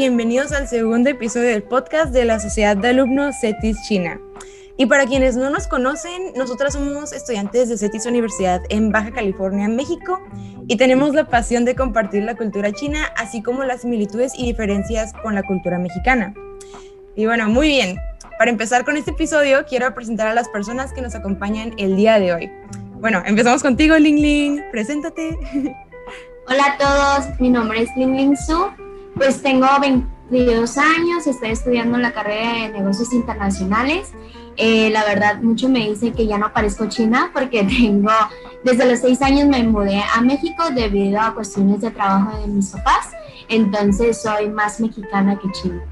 bienvenidos al segundo episodio del podcast de la Sociedad de Alumnos CETIS China. Y para quienes no nos conocen, nosotras somos estudiantes de CETIS Universidad en Baja California, México, y tenemos la pasión de compartir la cultura china, así como las similitudes y diferencias con la cultura mexicana. Y bueno, muy bien. Para empezar con este episodio, quiero presentar a las personas que nos acompañan el día de hoy. Bueno, empezamos contigo, Ling Ling. Preséntate. Hola a todos, mi nombre es Ling Ling Su. Pues tengo 22 años, estoy estudiando la carrera de negocios internacionales. Eh, la verdad, mucho me dice que ya no parezco china porque tengo, desde los 6 años me mudé a México debido a cuestiones de trabajo de mis papás. Entonces soy más mexicana que china.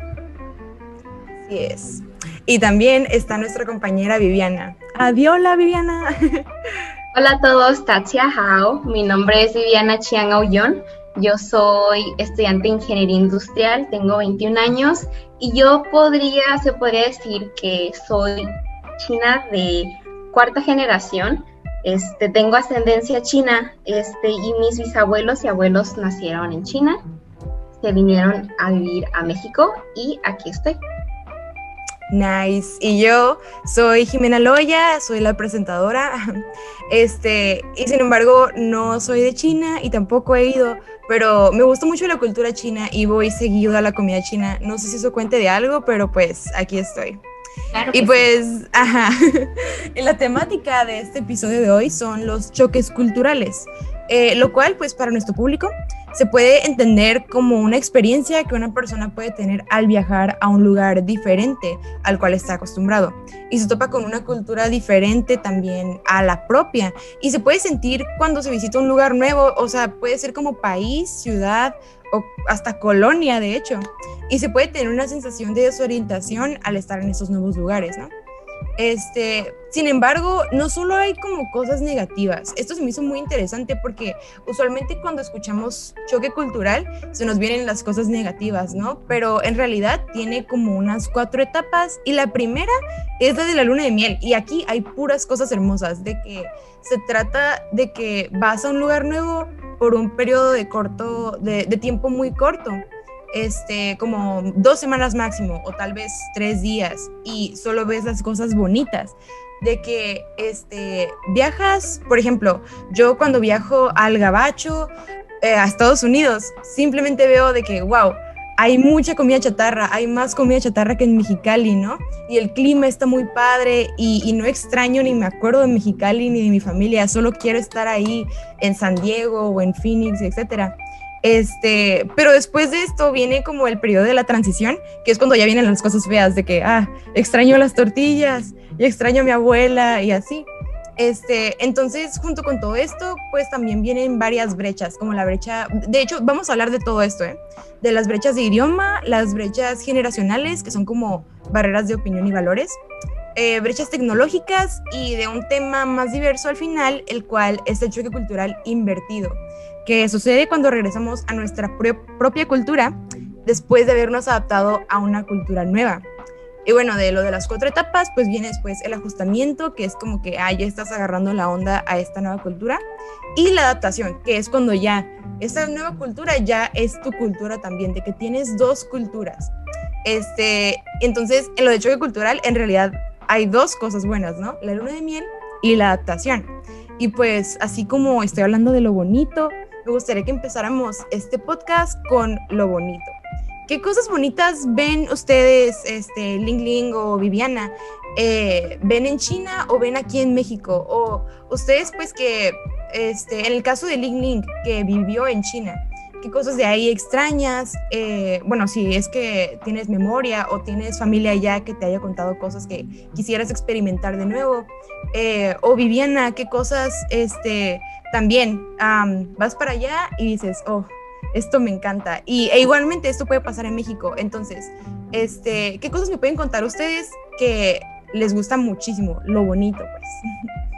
Así es. Y también está nuestra compañera Viviana. Adiós, Viviana. Hola a todos, Tatsia Hao. Mi nombre es Viviana Chiang Aullón. Yo soy estudiante de ingeniería industrial, tengo 21 años y yo podría, se podría decir que soy china de cuarta generación. Este, tengo ascendencia china este, y mis bisabuelos y abuelos nacieron en China. Se vinieron a vivir a México y aquí estoy. Nice. Y yo soy Jimena Loya, soy la presentadora. Este, y sin embargo, no soy de China y tampoco he ido, pero me gusta mucho la cultura china y voy seguido a la comida china. No sé si eso cuente de algo, pero pues aquí estoy. y pues, ajá. la temática de este episodio de hoy son los choques culturales, eh, lo cual, pues, para nuestro público se puede entender como una experiencia que una persona puede tener al viajar a un lugar diferente al cual está acostumbrado. Y se topa con una cultura diferente también a la propia. Y se puede sentir cuando se visita un lugar nuevo, o sea, puede ser como país, ciudad o hasta colonia de hecho. Y se puede tener una sensación de desorientación al estar en esos nuevos lugares, ¿no? Este, sin embargo, no solo hay como cosas negativas. Esto se me hizo muy interesante porque usualmente cuando escuchamos choque cultural se nos vienen las cosas negativas, ¿no? Pero en realidad tiene como unas cuatro etapas y la primera es la de la luna de miel y aquí hay puras cosas hermosas de que se trata de que vas a un lugar nuevo por un periodo de corto, de, de tiempo muy corto este, como dos semanas máximo o tal vez tres días y solo ves las cosas bonitas de que este, viajas, por ejemplo, yo cuando viajo al Gabacho, eh, a Estados Unidos, simplemente veo de que, wow, hay mucha comida chatarra, hay más comida chatarra que en Mexicali, ¿no? Y el clima está muy padre y, y, no extraño ni me acuerdo de Mexicali ni de mi familia, solo quiero estar ahí en San Diego o en Phoenix, etcétera. Este, pero después de esto viene como el periodo de la transición, que es cuando ya vienen las cosas feas de que, ah, extraño las tortillas y extraño a mi abuela y así. Este, entonces, junto con todo esto, pues también vienen varias brechas, como la brecha, de hecho, vamos a hablar de todo esto, ¿eh? de las brechas de idioma, las brechas generacionales, que son como barreras de opinión y valores, eh, brechas tecnológicas y de un tema más diverso al final, el cual es el choque cultural invertido que sucede cuando regresamos a nuestra propia cultura después de habernos adaptado a una cultura nueva. Y bueno, de lo de las cuatro etapas, pues viene después el ajustamiento, que es como que ah, ya estás agarrando la onda a esta nueva cultura, y la adaptación, que es cuando ya esta nueva cultura ya es tu cultura también, de que tienes dos culturas. Este, entonces, en lo de choque cultural, en realidad hay dos cosas buenas, ¿no? La luna de miel y la adaptación. Y pues, así como estoy hablando de lo bonito, me gustaría que empezáramos este podcast con lo bonito. ¿Qué cosas bonitas ven ustedes, este, Ling Ling o Viviana? Eh, ¿Ven en China o ven aquí en México? O ustedes, pues que, este, en el caso de Ling Ling, que vivió en China, ¿qué cosas de ahí extrañas? Eh, bueno, si es que tienes memoria o tienes familia allá que te haya contado cosas que quisieras experimentar de nuevo. Eh, o Viviana, ¿qué cosas, este, también vas para allá y dices, oh, esto me encanta. Y e igualmente esto puede pasar en México. Entonces, este, ¿qué cosas me pueden contar ustedes que les gusta muchísimo? Lo bonito, pues.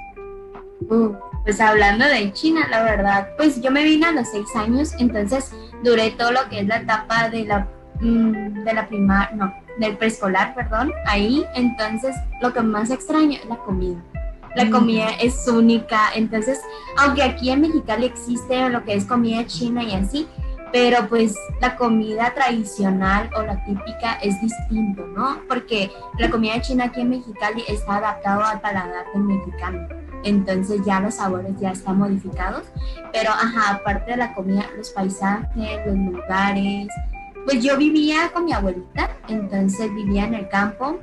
Uh, pues hablando de China, la verdad, pues yo me vine a los seis años, entonces duré todo lo que es la etapa de la, mm, de la primaria, no, del preescolar, perdón, ahí. Entonces, lo que más extraño es la comida la comida es única. Entonces, aunque aquí en Mexicali existe lo que es comida china y así, pero pues la comida tradicional o la típica es distinto, ¿no? Porque la comida china aquí en Mexicali está adaptado al paladar del mexicano. Entonces ya los sabores ya están modificados, pero ajá, aparte de la comida, los paisajes, los lugares, pues yo vivía con mi abuelita, entonces vivía en el campo.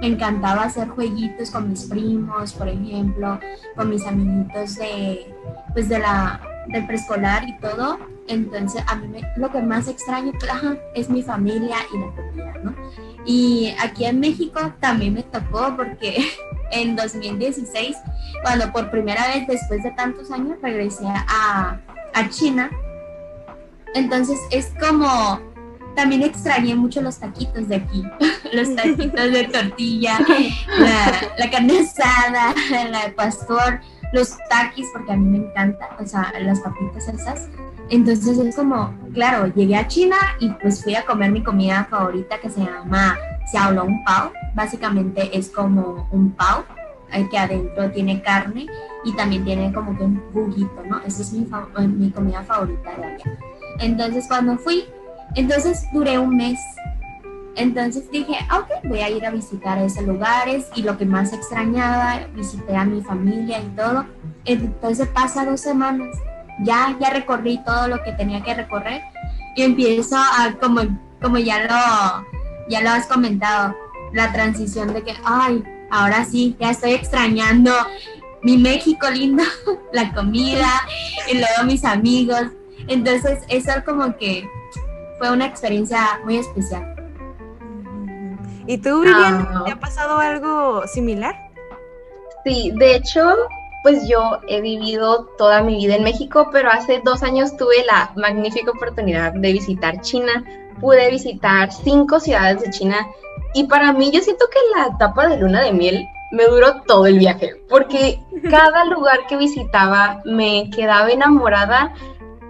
Me encantaba hacer jueguitos con mis primos, por ejemplo, con mis amiguitos de, pues de la, del preescolar y todo. Entonces, a mí lo que más extraño pues, es mi familia y la comida, ¿no? Y aquí en México también me tocó porque en 2016, cuando por primera vez después de tantos años regresé a, a China, entonces es como, también extrañé mucho los taquitos de aquí, los taquitos de tortilla, la, la carne asada, la de pastor, los taquis, porque a mí me encanta, o sea, las papitas esas. Entonces es como, claro, llegué a China y pues fui a comer mi comida favorita que se llama Xiaolong Pao. Básicamente es como un pao que adentro tiene carne y también tiene como que un juguito, ¿no? Esa es mi, mi comida favorita de allá. Entonces cuando fui, entonces duré un mes. Entonces dije, ok, voy a ir a visitar esos lugares y lo que más extrañaba, visité a mi familia y todo. Entonces pasa dos semanas, ya, ya recorrí todo lo que tenía que recorrer y empiezo a, como, como ya lo, ya lo has comentado, la transición de que, ay, ahora sí, ya estoy extrañando mi México lindo, la comida y luego mis amigos entonces, eso como que fue una experiencia muy especial. ¿Y tú, Vivian, ah. te ha pasado algo similar? Sí, de hecho, pues yo he vivido toda mi vida en México, pero hace dos años tuve la magnífica oportunidad de visitar China. Pude visitar cinco ciudades de China y para mí yo siento que la etapa de luna de miel me duró todo el viaje, porque cada lugar que visitaba me quedaba enamorada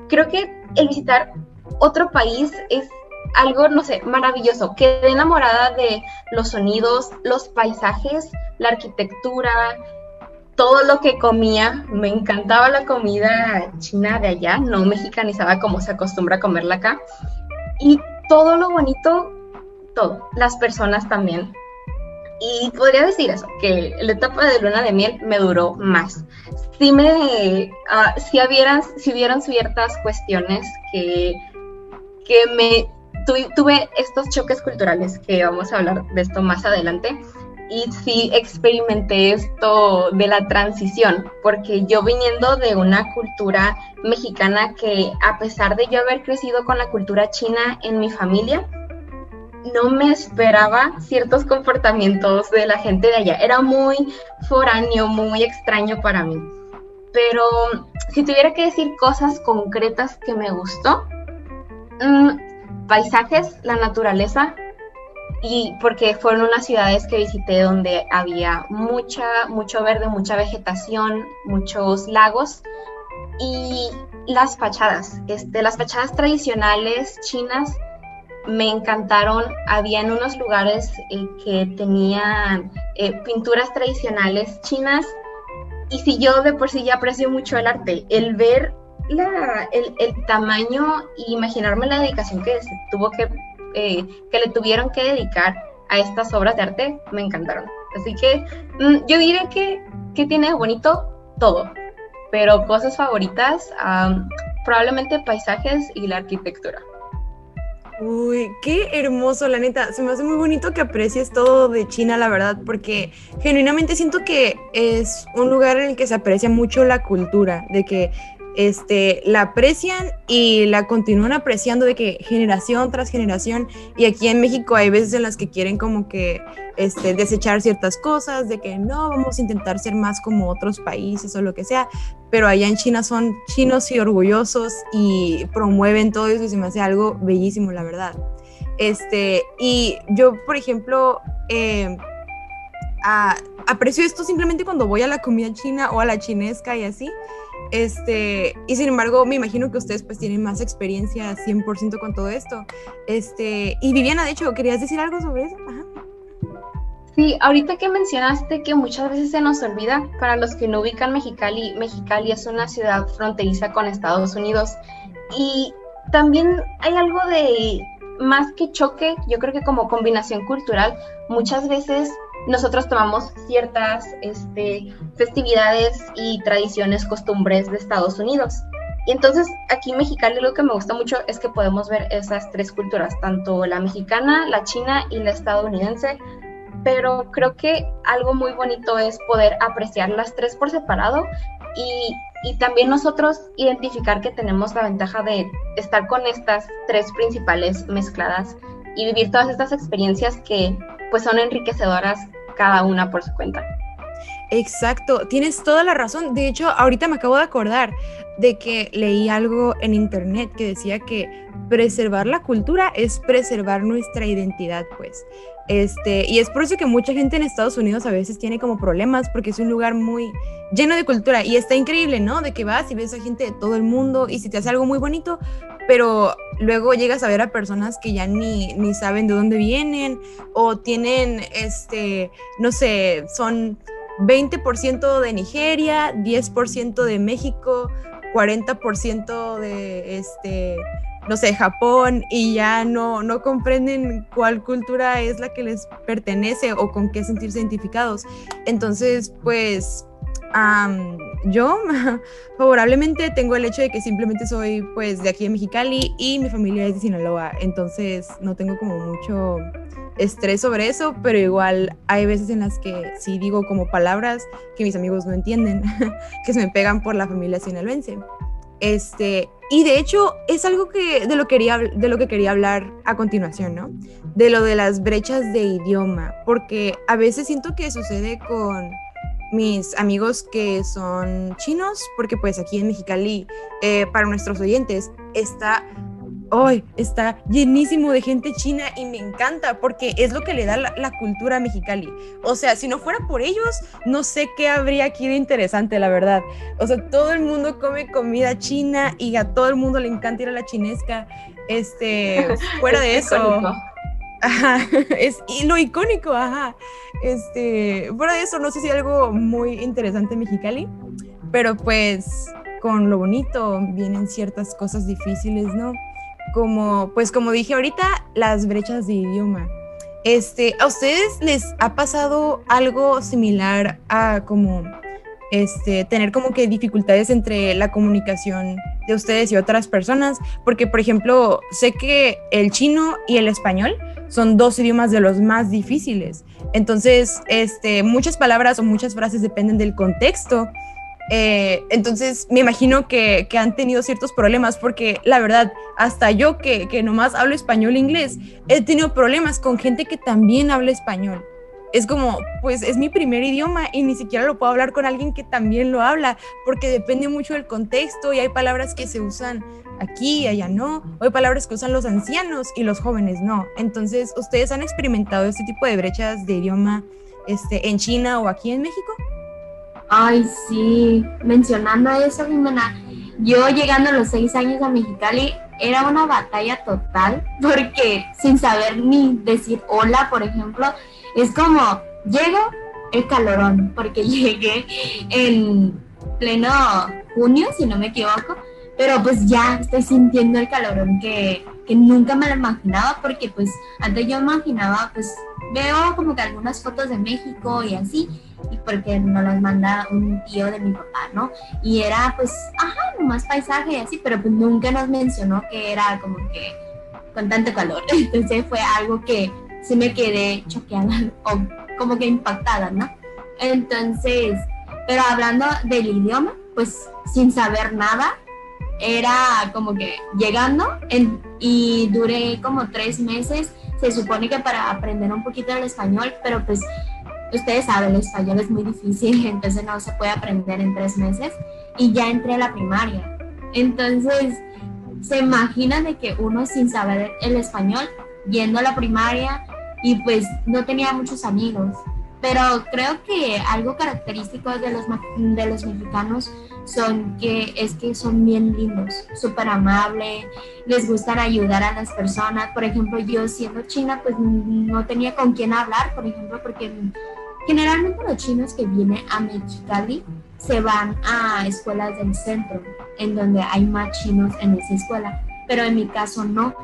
creo que el visitar otro país es algo, no sé, maravilloso. Quedé enamorada de los sonidos, los paisajes, la arquitectura, todo lo que comía. Me encantaba la comida china de allá, no mexicanizada como se acostumbra a comerla acá. Y todo lo bonito, todo. Las personas también. Y podría decir eso, que la etapa de luna de miel me duró más. Sí me, uh, sí, si vieron ciertas cuestiones que, que me, tuve estos choques culturales, que vamos a hablar de esto más adelante, y sí experimenté esto de la transición, porque yo viniendo de una cultura mexicana que a pesar de yo haber crecido con la cultura china en mi familia, no me esperaba ciertos comportamientos de la gente de allá. Era muy foráneo, muy extraño para mí. Pero si tuviera que decir cosas concretas que me gustó, mm, paisajes, la naturaleza, y porque fueron unas ciudades que visité donde había mucha, mucho verde, mucha vegetación, muchos lagos y las fachadas, este, las fachadas tradicionales chinas me encantaron. Habían unos lugares eh, que tenían eh, pinturas tradicionales chinas. Y si yo de por sí ya aprecio mucho el arte, el ver la, el, el, tamaño e imaginarme la dedicación que se tuvo que, eh, que le tuvieron que dedicar a estas obras de arte, me encantaron. Así que mm, yo diré que, que tiene bonito todo, pero cosas favoritas, probablemente paisajes y la arquitectura. Uy, qué hermoso, la neta. Se me hace muy bonito que aprecies todo de China, la verdad, porque genuinamente siento que es un lugar en el que se aprecia mucho la cultura, de que este, la aprecian y la continúan apreciando de que generación tras generación y aquí en México hay veces en las que quieren como que este, desechar ciertas cosas, de que no, vamos a intentar ser más como otros países o lo que sea, pero allá en China son chinos y orgullosos y promueven todo eso y se me hace algo bellísimo, la verdad. Este, y yo, por ejemplo, eh, aprecio esto simplemente cuando voy a la comida china o a la chinesca y así, este, y sin embargo, me imagino que ustedes pues tienen más experiencia 100% con todo esto. Este, y Viviana, de hecho, ¿querías decir algo sobre eso? Sí, ahorita que mencionaste que muchas veces se nos olvida, para los que no ubican Mexicali, Mexicali es una ciudad fronteriza con Estados Unidos y también hay algo de más que choque, yo creo que como combinación cultural, muchas veces nosotros tomamos ciertas este, festividades y tradiciones, costumbres de Estados Unidos. Y entonces aquí en lo que me gusta mucho es que podemos ver esas tres culturas, tanto la mexicana, la china y la estadounidense, pero creo que algo muy bonito es poder apreciar las tres por separado y, también nosotros identificar que tenemos la ventaja de estar con estas tres principales mezcladas y vivir todas estas experiencias que pues son enriquecedoras cada una por su cuenta. Exacto, tienes toda la razón. De hecho, ahorita me acabo de acordar de que leí algo en internet que decía que preservar la cultura es preservar nuestra identidad, pues. Este, y es por eso que mucha gente en Estados Unidos a veces tiene como problemas porque es un lugar muy lleno de cultura y está increíble, ¿no? De que vas y ves a gente de todo el mundo y si te hace algo muy bonito, pero luego llegas a ver a personas que ya ni, ni saben de dónde vienen o tienen, este, no sé, son 20% de Nigeria, 10% de México, 40% de este no sé, Japón y ya no, no comprenden cuál cultura es la que les pertenece o con qué sentirse identificados. Entonces, pues yo favorablemente tengo el hecho de que simplemente soy pues de aquí de Mexicali y mi familia es de Sinaloa, entonces no tengo como mucho estrés sobre eso, pero igual hay veces en las que sí digo como palabras que mis amigos no entienden, que se me pegan por la familia sinaloense. Este, y de hecho es algo que de lo, quería, de lo que quería hablar a continuación, ¿no? De lo de las brechas de idioma, porque a veces siento que sucede con mis amigos que son chinos, porque pues aquí en Mexicali, eh, para nuestros oyentes, está hoy está llenísimo de gente china y me encanta porque es lo que le da la, cultura a Mexicali. O sea, si no fuera por ellos, no sé qué habría aquí de interesante, la verdad. O sea, todo el mundo come comida china y a todo el mundo le encanta ir a la chinesca. Este, fuera de eso. Es y lo icónico, ajá. Este, fuera de eso, no sé si algo muy interesante Mexicali, pero pues con lo bonito vienen ciertas cosas difíciles, ¿no? como, pues como dije ahorita, las brechas de idioma. Este, ¿A ustedes les ha pasado algo similar a como este, tener como que dificultades entre la comunicación de ustedes y otras personas? Porque, por ejemplo, sé que el chino y el español son dos idiomas de los más difíciles. Entonces, este, muchas palabras o muchas frases dependen del contexto eh, entonces me imagino que, han tenido ciertos problemas porque la verdad, hasta yo que, que nomás hablo español e inglés, he tenido problemas con gente que también habla español. Es como, pues es mi primer idioma y ni siquiera lo puedo hablar con alguien que también lo habla porque depende mucho del contexto y hay palabras que se usan aquí allá no, o hay palabras que usan los ancianos y los jóvenes no. Entonces, ¿ustedes han experimentado este tipo de brechas de idioma este, en China o aquí en México? Ay, sí, mencionando eso, Jimena, yo llegando a los seis años a Mexicali era una batalla total porque sin saber ni decir hola, por ejemplo, es como, llego el calorón, porque llegué en pleno junio, si no me equivoco, pero pues ya estoy sintiendo el calorón que, que nunca me lo imaginaba porque pues antes yo imaginaba pues veo como que algunas fotos de México y así y porque nos las manda un tío de mi papá, ¿no? Y era pues, ajá, nomás paisaje y así, pero pues nunca nos mencionó que era como que con tanto calor. Entonces fue algo que sí me quedé choqueada o como que impactada, ¿no? Entonces, pero hablando del idioma, pues sin saber nada, era como que llegando y duré como tres meses. Se supone que para aprender un poquito el español, pero pues ustedes saben, el español es muy difícil, entonces no se puede aprender en tres meses. Y ya entré a la primaria. Entonces, se imagina de que uno sin saber el español, yendo a la primaria y pues no tenía muchos amigos. Pero creo que algo característico de los, de los mexicanos son que es que son bien lindos, súper amables, les gustan ayudar a las personas. Por ejemplo, yo siendo china, pues no tenía con quién hablar, por ejemplo, porque Generalmente los chinos que vienen a Mexicali se van a escuelas del centro, en donde hay más chinos en esa escuela. pero en mi caso no.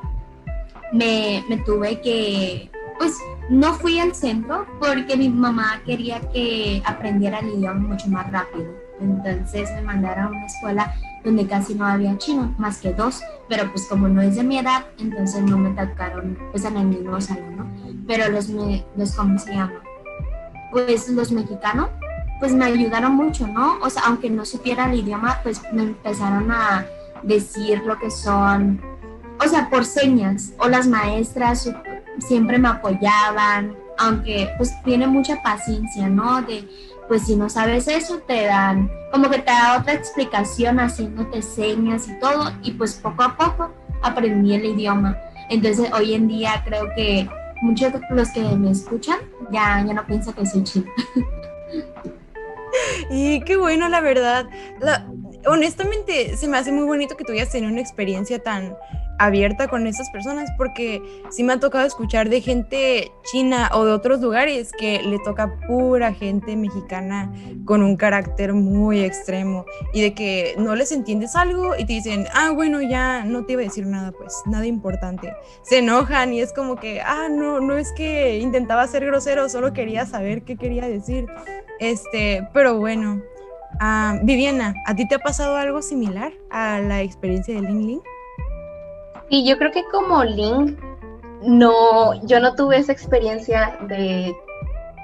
Me, me tuve que, pues no fui al centro porque mi mamá quería que aprendiera el idioma mucho más rápido. Entonces me mandaron a una escuela donde casi no había chino, más que dos, pero pues como no es de mi edad, entonces no me tocaron pues en el mismo salón. Pero los, los ¿cómo se llama? Pues los mexicanos, pues me ayudaron mucho, ¿no? O sea, aunque no supiera el idioma, pues me empezaron a decir lo que son, o sea, por señas, o las maestras siempre me apoyaban, aunque pues tiene mucha paciencia, ¿no? De, pues si no sabes eso, te dan, como que te da otra explicación haciéndote señas y todo, y pues poco a poco aprendí el idioma. Entonces hoy en día creo que muchos de los que me escuchan ya, ya no piensan que soy china. Y qué bueno, la verdad. honestamente, se me hace muy bonito que tú hayas tenido una experiencia tan abierta con esas personas porque sí me ha tocado escuchar de gente china o de otros lugares que le toca pura gente mexicana con un carácter muy extremo y de que no les entiendes algo y te dicen, ah, bueno, ya no te iba a decir nada, pues nada importante. Se enojan y es como que, ah, no, no es que intentaba ser grosero, solo quería saber qué quería decir. Este, pero bueno. Ah, Viviana, ¿a ti te ha pasado algo similar a la experiencia de Ling Ling? Y yo creo que como Link, no, yo no tuve esa experiencia de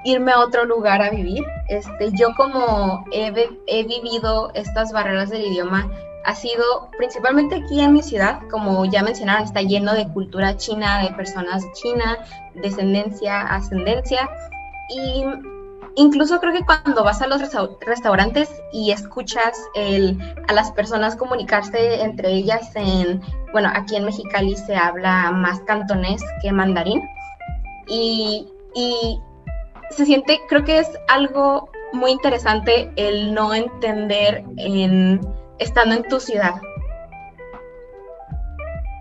irme a otro lugar a vivir. Este, yo como he, he vivido estas barreras del idioma, ha sido principalmente aquí en mi ciudad, como ya mencionaron, está lleno de cultura china, de personas China, descendencia, ascendencia. Y incluso creo que cuando vas a los restaurantes y escuchas a las personas comunicarse entre ellas en, bueno, aquí en Mexicali se habla más cantonés que mandarín y, y se siente, creo que es algo muy interesante el no entender en, estando en tu ciudad.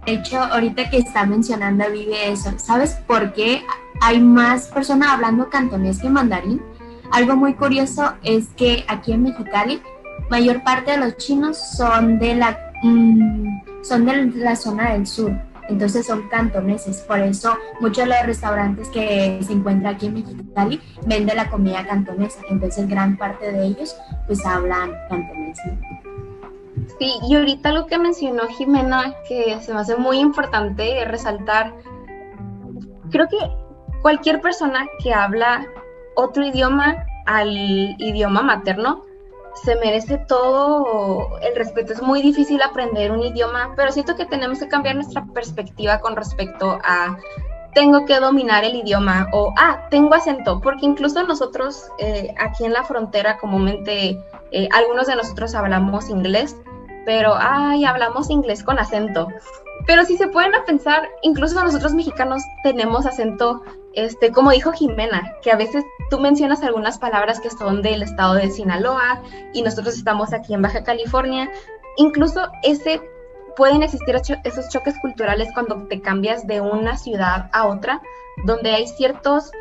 De hecho, ahorita que está mencionando Vive eso, ¿sabes por qué hay más personas hablando cantonés que mandarín? Algo muy curioso es que aquí en Mexicali, mayor parte de los chinos son de la, mm, son de la zona del sur, entonces son cantoneses. Por eso muchos de los restaurantes que se encuentran aquí en Mexicali venden la comida cantonesa. Entonces gran parte de ellos pues hablan cantonés. Sí, y ahorita lo que mencionó Jimena, que se me hace muy importante resaltar, creo que cualquier persona que habla otro idioma al idioma materno, se merece todo el respeto. Es muy difícil aprender un idioma, pero siento que tenemos que cambiar nuestra perspectiva con respecto a tengo que dominar el idioma o, ah, tengo acento, porque incluso nosotros eh, aquí en la frontera comúnmente, eh, algunos de nosotros hablamos inglés, pero, ay, hablamos inglés con acento. Pero si se pueden pensar, incluso nosotros mexicanos tenemos acento, este, como dijo Jimena, que a veces tú mencionas algunas palabras que son del estado de Sinaloa y nosotros estamos aquí en Baja California. Incluso ese pueden existir esos choques culturales cuando te cambias de una ciudad a otra, donde hay ciertos,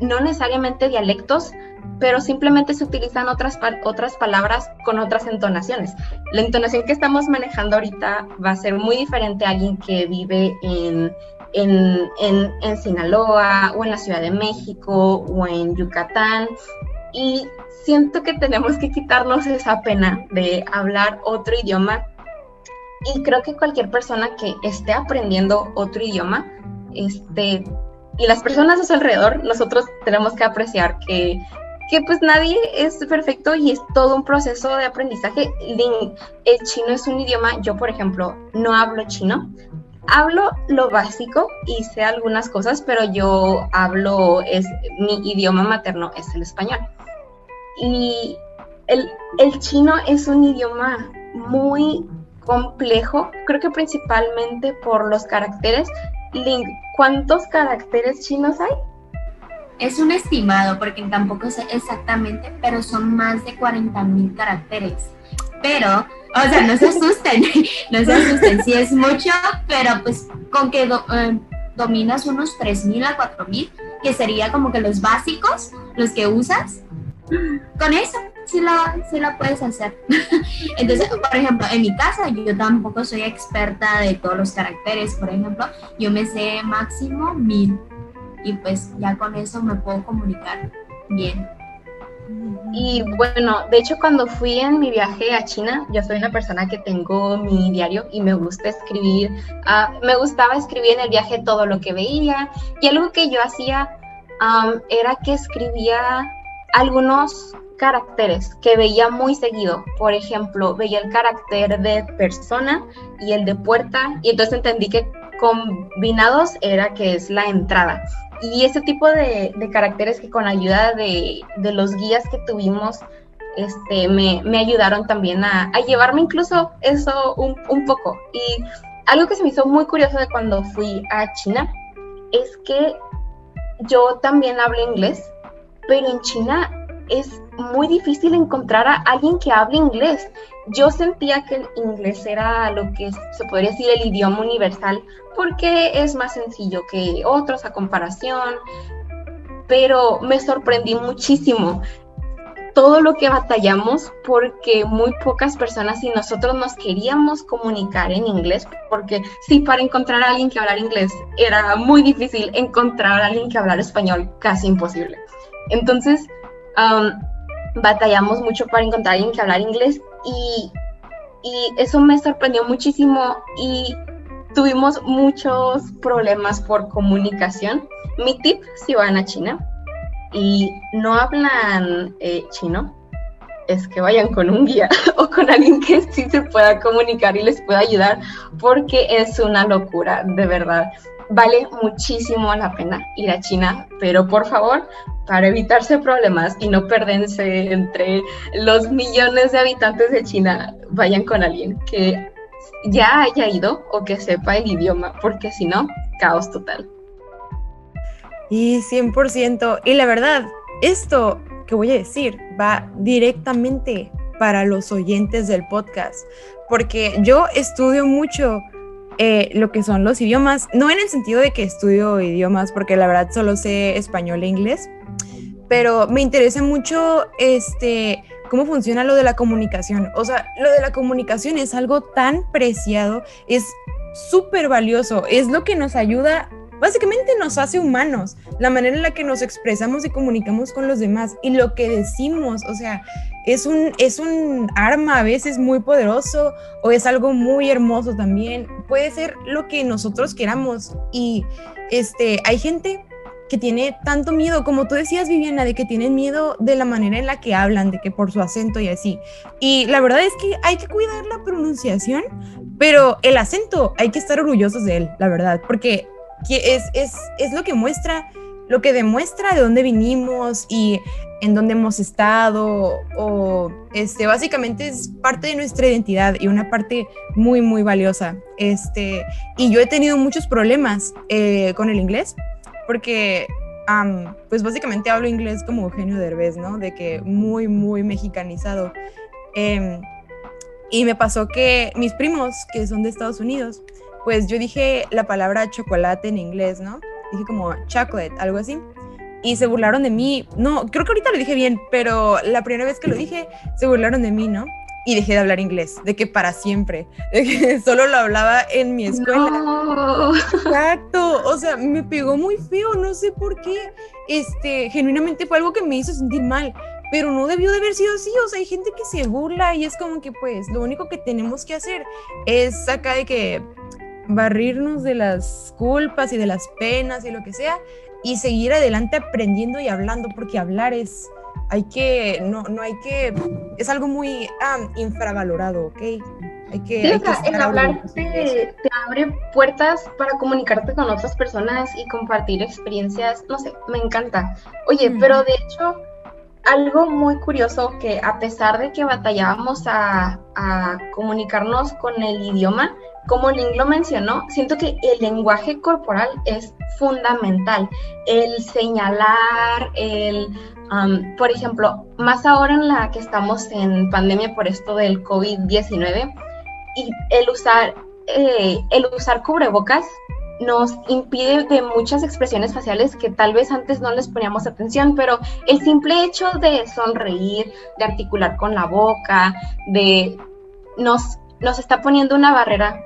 no necesariamente dialectos, pero simplemente se utilizan otras, otras palabras con otras entonaciones. La entonación que estamos manejando ahorita va a ser muy diferente a alguien que vive en, en, en, Sinaloa o en la Ciudad de México o en Yucatán. Y siento que tenemos que quitarnos esa pena de hablar otro idioma. Y creo que cualquier persona que esté aprendiendo otro idioma, este, y las personas a su alrededor, nosotros tenemos que apreciar que que pues nadie es perfecto y es todo un proceso de aprendizaje. El chino es un idioma, yo por ejemplo no hablo chino, hablo lo básico y sé algunas cosas, pero yo hablo, es mi idioma materno es el español. Y el, el chino es un idioma muy complejo, creo que principalmente por los caracteres. Ling, ¿cuántos caracteres chinos hay? Es un estimado, porque tampoco sé exactamente, pero son más de 40 mil caracteres. Pero, o sea, no se asusten, no se asusten, sí es mucho, pero pues con que eh, dominas unos 3 mil a 4 mil, que sería como que los básicos, los que usas, con eso sí la, sí la puedes hacer. Entonces, por ejemplo, en mi casa yo tampoco soy experta de todos los caracteres, por ejemplo, yo me sé máximo mil y pues ya con eso me puedo comunicar bien. Y bueno, de hecho cuando fui en mi viaje a China, yo soy una persona que tengo mi diario y me gusta escribir, uh, me gustaba escribir en el viaje todo lo que veía y algo que yo hacía era que escribía algunos caracteres que veía muy seguido. Por ejemplo, veía el carácter de persona y el de puerta y entonces entendí que combinados era que es la entrada. Y ese tipo de, caracteres que con ayuda de, los guías que tuvimos, este, me, ayudaron también a, llevarme incluso eso un, un, poco. Y algo que se me hizo muy curioso de cuando fui a China es que yo también hablo inglés, pero en China es muy difícil encontrar a alguien que hable inglés. Yo sentía que el inglés era lo que se podría decir el idioma universal porque es más sencillo que otros a comparación, pero me sorprendí muchísimo todo lo que batallamos porque muy pocas personas y nosotros nos queríamos comunicar en inglés, porque sí, para encontrar a alguien que hablara inglés era muy difícil, encontrar a alguien que hablara español casi imposible. Entonces, batallamos mucho para encontrar a alguien que hablara inglés y, y eso me sorprendió muchísimo y tuvimos muchos problemas por comunicación. Mi tip, si van a China y no hablan eh, chino, es que vayan con un guía o con alguien que sí se pueda comunicar y les pueda ayudar, porque es una locura, de verdad. Vale muchísimo la pena ir a China, pero por favor, para evitarse problemas y no perderse entre los millones de habitantes de China, vayan con alguien que ya haya ido o que sepa el idioma, porque si no, caos total. Y 100%. Y la verdad, esto que voy a decir va directamente para los oyentes del podcast, porque yo estudio mucho eh, lo que son los idiomas, no en el sentido de que estudio idiomas, porque la verdad solo sé español e inglés, pero me interesa mucho este cómo funciona lo de la comunicación. O sea, lo de la comunicación es algo tan preciado, es súper valioso, es lo que nos ayuda, básicamente nos hace humanos, la manera en la que nos expresamos y comunicamos con los demás y lo que decimos, o sea, es un, es un arma a veces muy poderoso o es algo muy hermoso también, puede ser lo que nosotros queramos y este, hay gente que tiene tanto miedo, como tú decías, Viviana, de que tienen miedo de la manera en la que hablan, de que por su acento y así. Y la verdad es que hay que cuidar la pronunciación, pero el acento hay que estar orgullosos de él, la verdad, porque es, es, es lo que muestra, lo que demuestra de dónde vinimos y en dónde hemos estado, o este, básicamente es parte de nuestra identidad y una parte muy, muy valiosa. Este, y yo he tenido muchos problemas eh, con el inglés porque pues básicamente hablo inglés como Eugenio Derbez, ¿no? De que muy, muy mexicanizado. Em, y me pasó que mis primos, que son de Estados Unidos, pues yo dije la palabra chocolate en inglés, ¿no? Dije como chocolate, algo así. Y se burlaron de mí. No, creo que ahorita lo dije bien, pero la primera vez que lo dije, se burlaron de mí, ¿no? y dejé de hablar inglés, de que para siempre, de que solo lo hablaba en mi escuela. Exacto, o sea, me pegó muy feo, no sé por qué, este, genuinamente fue algo que me hizo sentir mal, pero no debió de haber sido así, o sea, hay gente que se burla y es como que pues lo único que tenemos que hacer es acá de que barrirnos de las culpas y de las penas y lo que sea y seguir adelante aprendiendo y hablando porque hablar es hay que, no, no hay que, es algo muy infravalorado, ¿ok? Hay que, el hablar te, abre puertas para comunicarte con otras personas y compartir experiencias, no sé, me encanta. Oye, pero de hecho, algo muy curioso que a pesar de que batallábamos a, a comunicarnos con el idioma, como Link lo mencionó, siento que el lenguaje corporal es fundamental. El señalar, el por ejemplo, más ahora en la que estamos en pandemia por esto del COVID-19 y el usar, eh, el usar cubrebocas nos impide de muchas expresiones faciales que tal vez antes no les poníamos atención, pero el simple hecho de sonreír, de articular con la boca, de nos, nos está poniendo una barrera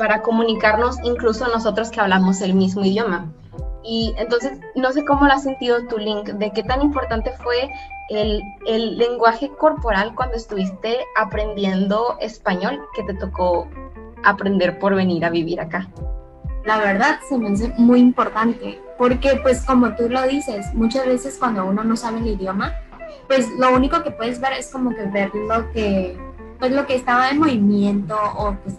para comunicarnos incluso nosotros que hablamos el mismo idioma. Y entonces, no sé cómo lo has sentido tu link, de qué tan importante fue el, el lenguaje corporal cuando estuviste aprendiendo español que te tocó aprender por venir a vivir acá la verdad se me hace muy importante, porque pues como tú lo dices, muchas veces cuando uno no sabe el idioma, pues lo único que puedes ver es como que ver lo que pues lo que estaba en movimiento o pues,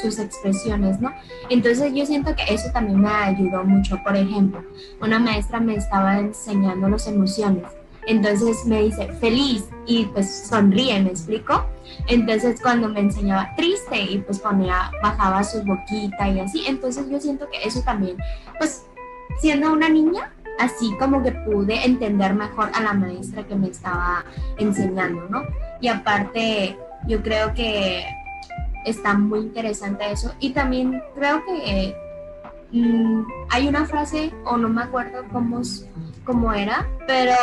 sus expresiones, ¿no? Entonces yo siento que eso también me ayudó mucho. Por ejemplo, una maestra me estaba enseñando las emociones entonces me dice feliz y pues sonríe, ¿me explico? Entonces cuando me enseñaba triste y pues ponía, bajaba su boquita y así, entonces yo siento que eso también, pues siendo una niña, así como que pude entender mejor a la maestra que me estaba enseñando, ¿no? Y aparte, yo creo que está muy interesante eso y también creo que mm, hay una frase, o no me acuerdo cómo, cómo era, pero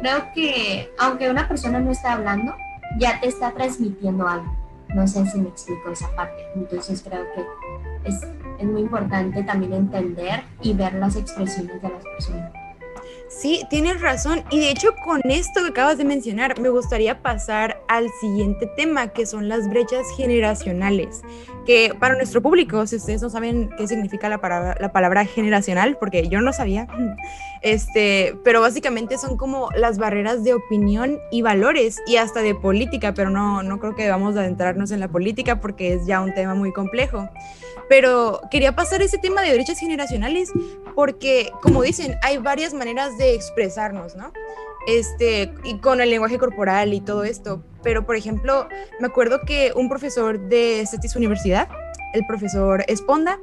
creo que aunque una persona no está hablando, ya te está transmitiendo algo. No sé si me explico esa parte. Entonces creo que es, es muy importante también entender y ver las expresiones de las personas. Sí, tienes razón. Y de hecho, con esto que acabas de mencionar, me gustaría pasar al siguiente tema, que son las brechas generacionales. Que para nuestro público, si ustedes no saben qué significa la palabra, la palabra generacional, porque yo no sabía, este, pero básicamente son como las barreras de opinión y valores y hasta de política, pero no, no creo que a adentrarnos en la política porque es ya un tema muy complejo. Pero quería pasar ese tema de brechas generacionales porque, como dicen, hay varias maneras de expresarnos, ¿no? Este, y con el lenguaje corporal y todo esto. Pero, por ejemplo, me acuerdo que un profesor de CETIS Universidad, el profesor Esponda,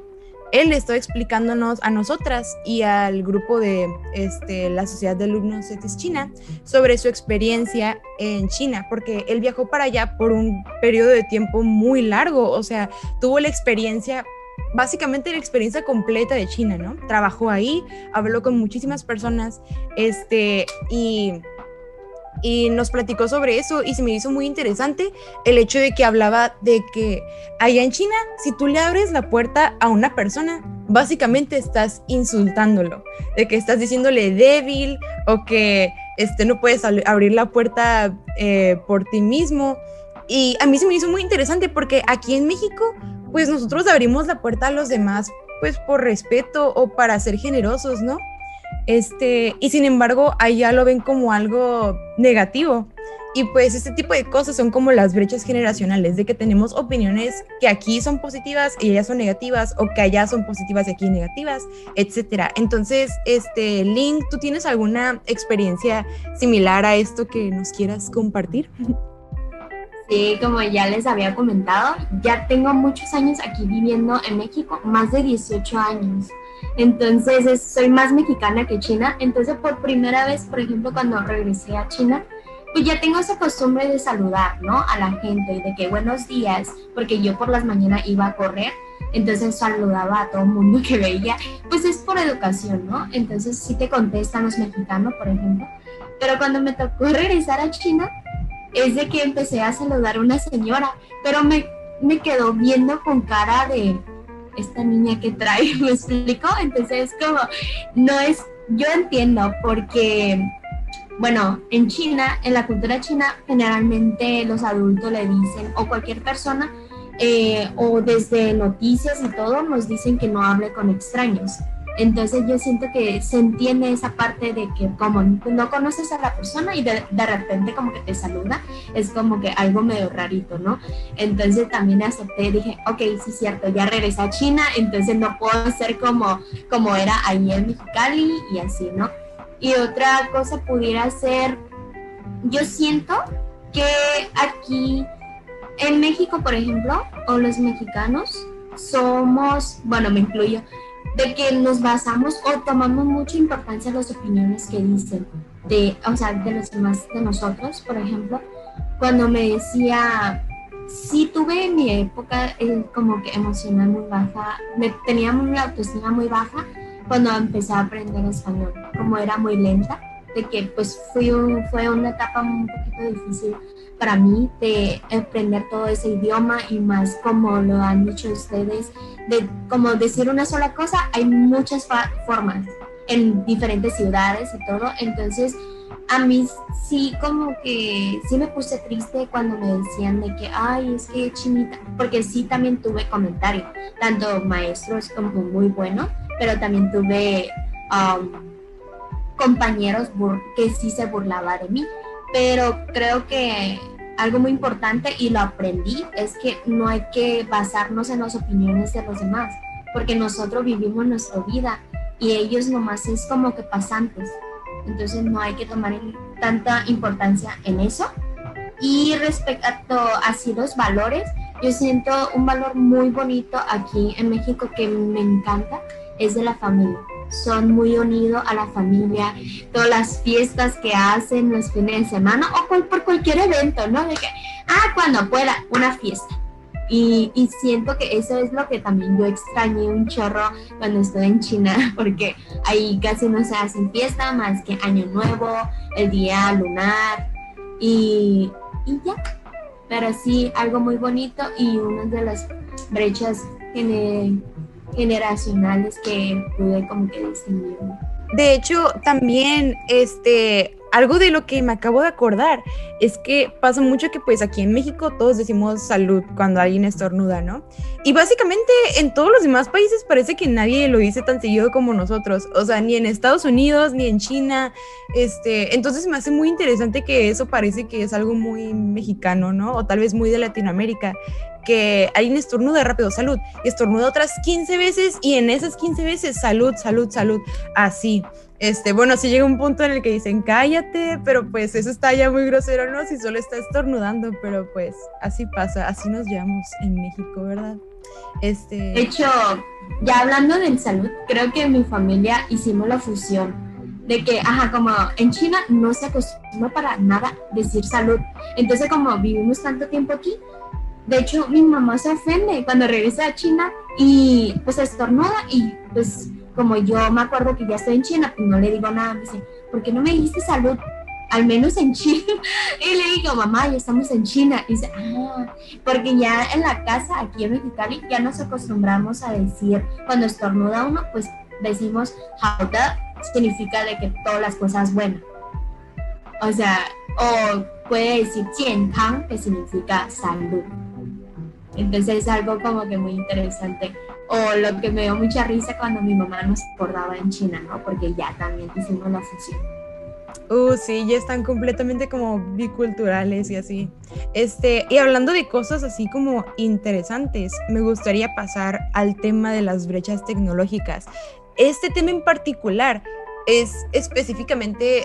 él estaba explicándonos a nosotras y al grupo de este, la Sociedad de Alumnos CETIS China sobre su experiencia en China, porque él viajó para allá por un periodo de tiempo muy largo, o sea, tuvo la experiencia básicamente la experiencia completa de China, ¿no? Trabajó ahí, habló con muchísimas personas, este, y, y nos platicó sobre eso y se me hizo muy interesante el hecho de que hablaba de que allá en China, si tú le abres la puerta a una persona, básicamente estás insultándolo, de que estás diciéndole débil o que este, no puedes abrir la puerta eh, por ti mismo. Y a mí se me hizo muy interesante porque aquí en México pues nosotros abrimos la puerta a los demás, pues por respeto o para ser generosos, ¿no? Este, y sin embargo, allá lo ven como algo negativo. Y pues este tipo de cosas son como las brechas generacionales, de que tenemos opiniones que aquí son positivas y allá son negativas, o que allá son positivas y aquí negativas, etcétera. Entonces, este, Link, ¿tú tienes alguna experiencia similar a esto que nos quieras compartir? Sí, como ya les había comentado, ya tengo muchos años aquí viviendo en México, más de 18 años. Entonces soy más mexicana que china. Entonces por primera vez, por ejemplo, cuando regresé a China, pues ya tengo esa costumbre de saludar, ¿no? A la gente y de que buenos días, porque yo por las mañanas iba a correr, entonces saludaba a todo el mundo que veía, pues es por educación, ¿no? Entonces sí te contestan los mexicanos, por ejemplo. Pero cuando me tocó regresar a China, es de que empecé a saludar a una señora, pero me, me quedó viendo con cara de esta niña que trae, ¿me explico? Entonces como, no es, yo entiendo porque, bueno, en China, en la cultura china, generalmente los adultos le dicen, o cualquier persona, eh, o desde noticias y todo, nos dicen que no hable con extraños. Entonces yo siento que se entiende esa parte de que como no conoces a la persona y de, repente como que te saluda, es como que algo medio rarito, ¿no? Entonces también acepté, dije, ok, sí es cierto, ya regresé a China, entonces no puedo ser como, como era ahí en Mexicali y así, ¿no? Y otra cosa pudiera ser, yo siento que aquí en México, por ejemplo, o los mexicanos, somos, bueno, me incluyo, de que nos basamos o tomamos mucha importancia las opiniones que dicen, de, o sea, de los demás de nosotros, por ejemplo, cuando me decía, sí tuve en mi época eh, como que emocional muy baja, me, tenía una autoestima muy baja cuando empecé a aprender español, como era muy lenta, de que pues fui fue una etapa un poquito difícil para mí de aprender todo ese idioma y más como lo han dicho ustedes, de como decir una sola cosa, hay muchas formas en diferentes ciudades y todo, entonces a mí sí como que sí me puse triste cuando me decían de que, ay, es que chinita, porque sí también tuve comentarios, tanto maestros como muy buenos, pero también tuve um, compañeros que sí se burlaban de mí, pero creo que algo muy importante y lo aprendí es que no hay que basarnos en las opiniones de los demás, porque nosotros vivimos nuestra vida y ellos nomás es como que pasantes. Entonces no hay que tomar tanta importancia en eso. Y respecto a los valores, yo siento un valor muy bonito aquí en México que me encanta, es de la familia. Son muy unidos a la familia, todas las fiestas que hacen los fines de semana o por cualquier evento, ¿no? De que, ah, cuando pueda, una fiesta y, siento que eso es lo que también yo extrañé un chorro cuando estuve en China, porque ahí casi no se hacen fiesta más que Año Nuevo, el día lunar y, y ya. Pero sí, algo muy bonito y una de las brechas generacionales que pude como que distinguir. De hecho, también este algo de lo que me acabo de acordar es que pasa mucho que pues aquí en México todos decimos salud cuando alguien estornuda, ¿no? Y básicamente en todos los demás países parece que nadie lo dice tan seguido como nosotros, o sea, ni en Estados Unidos, ni en China, este, entonces me hace muy interesante que eso parece que es algo muy mexicano, ¿no? O tal vez muy de Latinoamérica, que alguien estornuda rápido, salud, y estornuda otras 15 veces y en esas 15 veces salud, salud, salud, así. Este, bueno, si llega un punto en el que dicen cállate, pero pues eso está ya muy grosero, ¿no? Si solo está estornudando, pero pues así pasa, así nos llevamos en México, ¿verdad? Este... De hecho, ya hablando de salud, creo que en mi familia hicimos la fusión de que, ajá, como en China no se acostumbra para nada decir salud. Entonces, como vivimos tanto tiempo aquí, de hecho, mi mamá se ofende cuando regresa a China y pues estornuda y pues como yo me acuerdo que ya estoy en China, pues no le digo nada, me dice, ¿por qué no me dijiste salud? Al menos en China. Y le digo, mamá, ya estamos en China. Y dice, ah, porque ya en la casa, aquí en Mexicali, ya nos acostumbramos a decir, cuando estornuda uno, pues decimos, hauda, significa de que todas las cosas buenas. O sea, o puede decir kang, que significa salud. Entonces es algo como que muy interesante o lo que me dio mucha risa cuando mi mamá nos acordaba en China, ¿no? Porque ya también hicimos la fusión. Uh, sí, ya están completamente como biculturales y así. Este, y hablando de cosas así como interesantes, me gustaría pasar al tema de las brechas tecnológicas. Este tema en particular es específicamente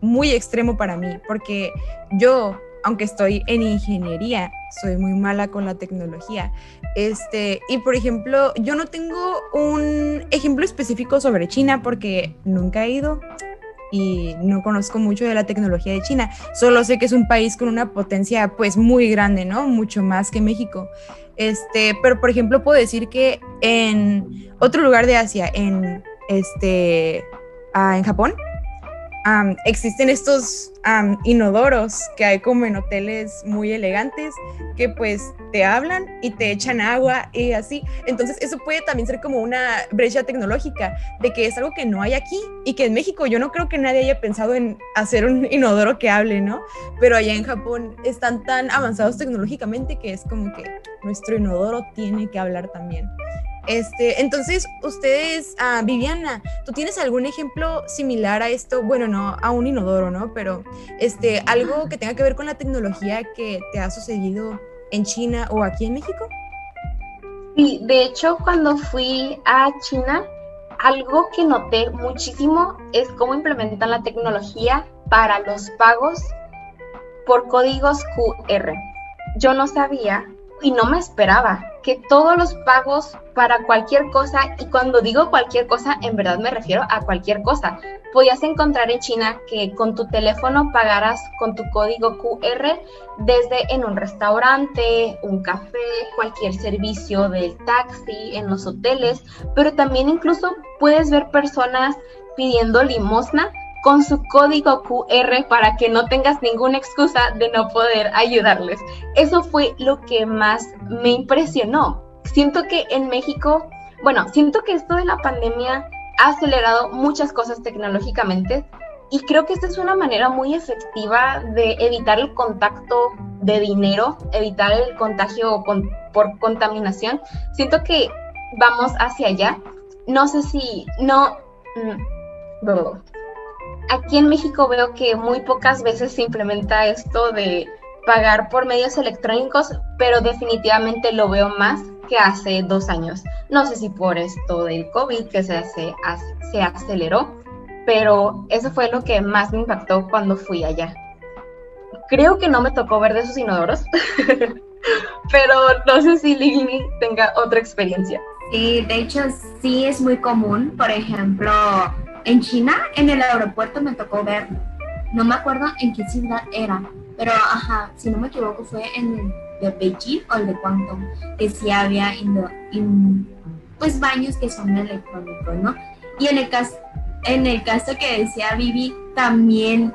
muy extremo para mí, porque yo aunque estoy en ingeniería, soy muy mala con la tecnología. Este, y por ejemplo, yo no tengo un ejemplo específico sobre China porque nunca he ido y no conozco mucho de la tecnología de China. Solo sé que es un país con una potencia pues muy grande, ¿no? Mucho más que México. Este, pero por ejemplo, puedo decir que en otro lugar de Asia, en este, ah, en Japón, existen estos inodoros que hay como en hoteles muy elegantes que pues te hablan y te echan agua y así. Entonces eso puede también ser como una brecha tecnológica de que es algo que no hay aquí y que en México yo no creo que nadie haya pensado en hacer un inodoro que hable, ¿no? Pero allá en Japón están tan avanzados tecnológicamente que es como que nuestro inodoro tiene que hablar también. Este, entonces, ustedes, ah, Viviana, ¿tú tienes algún ejemplo similar a esto? Bueno, no a un inodoro, ¿no? Pero este, algo que tenga que ver con la tecnología que te ha sucedido en China o aquí en México. Sí, de hecho, cuando fui a China, algo que noté muchísimo es cómo implementan la tecnología para los pagos por códigos QR. Yo no sabía y no me esperaba que todos los pagos para cualquier cosa, y cuando digo cualquier cosa, en verdad me refiero a cualquier cosa, podías encontrar en China que con tu teléfono pagaras con tu código QR desde en un restaurante, un café, cualquier servicio del taxi, en los hoteles, pero también incluso puedes ver personas pidiendo limosna con su código QR para que no tengas ninguna excusa de no poder ayudarles. Eso fue lo que más me impresionó. Siento que en México, bueno, siento que esto de la pandemia ha acelerado muchas cosas tecnológicamente y creo que esta es una manera muy efectiva de evitar el contacto de dinero, evitar el contagio por contaminación. Siento que vamos hacia allá. No sé si, no, mm, Aquí en México veo que muy pocas veces se implementa esto de pagar por medios electrónicos, pero definitivamente lo veo más que hace dos años. No sé si por esto del COVID que se, hace, se aceleró, pero eso fue lo que más me impactó cuando fui allá. Creo que no me tocó ver de esos inodoros, pero no sé si Lili tenga otra experiencia. Sí, de hecho sí es muy común, por ejemplo, en China, en el aeropuerto me tocó ver, no me acuerdo en qué ciudad era, pero ajá, si no me equivoco fue en el de Beijing o el de Guangdong, que sí había pues baños que son electrónicos, ¿no? Y en el caso, en el caso que decía Vivi, también,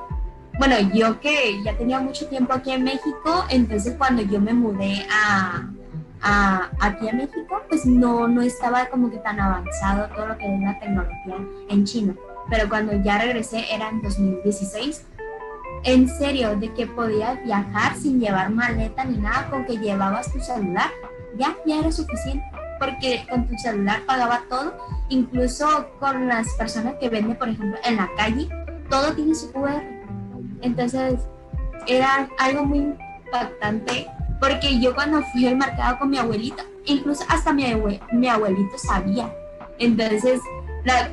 bueno, yo que ya tenía mucho tiempo aquí en México, entonces cuando yo me mudé a, a, aquí a México, pues no, no estaba como que tan avanzado todo lo que es la tecnología en China. Pero cuando ya regresé era en 2016. En serio, de que podías viajar sin llevar maleta ni nada, con que llevabas tu celular, ya, ya era suficiente. Porque con tu celular pagaba todo, incluso con las personas que venden, por ejemplo, en la calle, todo tiene su QR. Entonces, era algo muy impactante porque yo cuando fui al mercado con mi abuelita, incluso hasta mi, mi abuelito sabía. Entonces,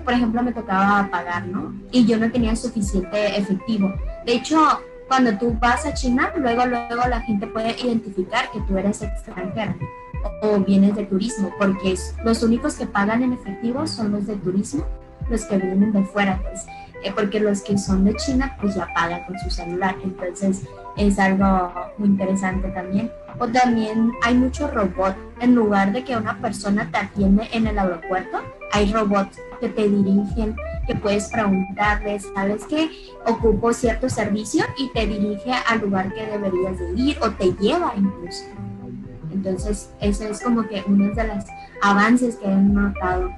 por ejemplo, me tocaba pagar, ¿no? Y yo no tenía suficiente efectivo. De hecho, cuando tú vas a China, luego, luego la gente puede identificar que tú eres extranjera o vienes de turismo, porque los únicos que pagan en efectivo son los de turismo, los que vienen de fuera, pues, eh, porque los que son de China, pues ya pagan con su celular. Entonces, es algo muy interesante también. O también hay muchos robots. En lugar de que una persona te atiende en el aeropuerto, hay robots que te dirigen, que puedes preguntarles, ¿sabes qué? Ocupo cierto servicio y te dirige al lugar que deberías de ir o te lleva incluso. Entonces, eso es como que uno de los avances que he notado.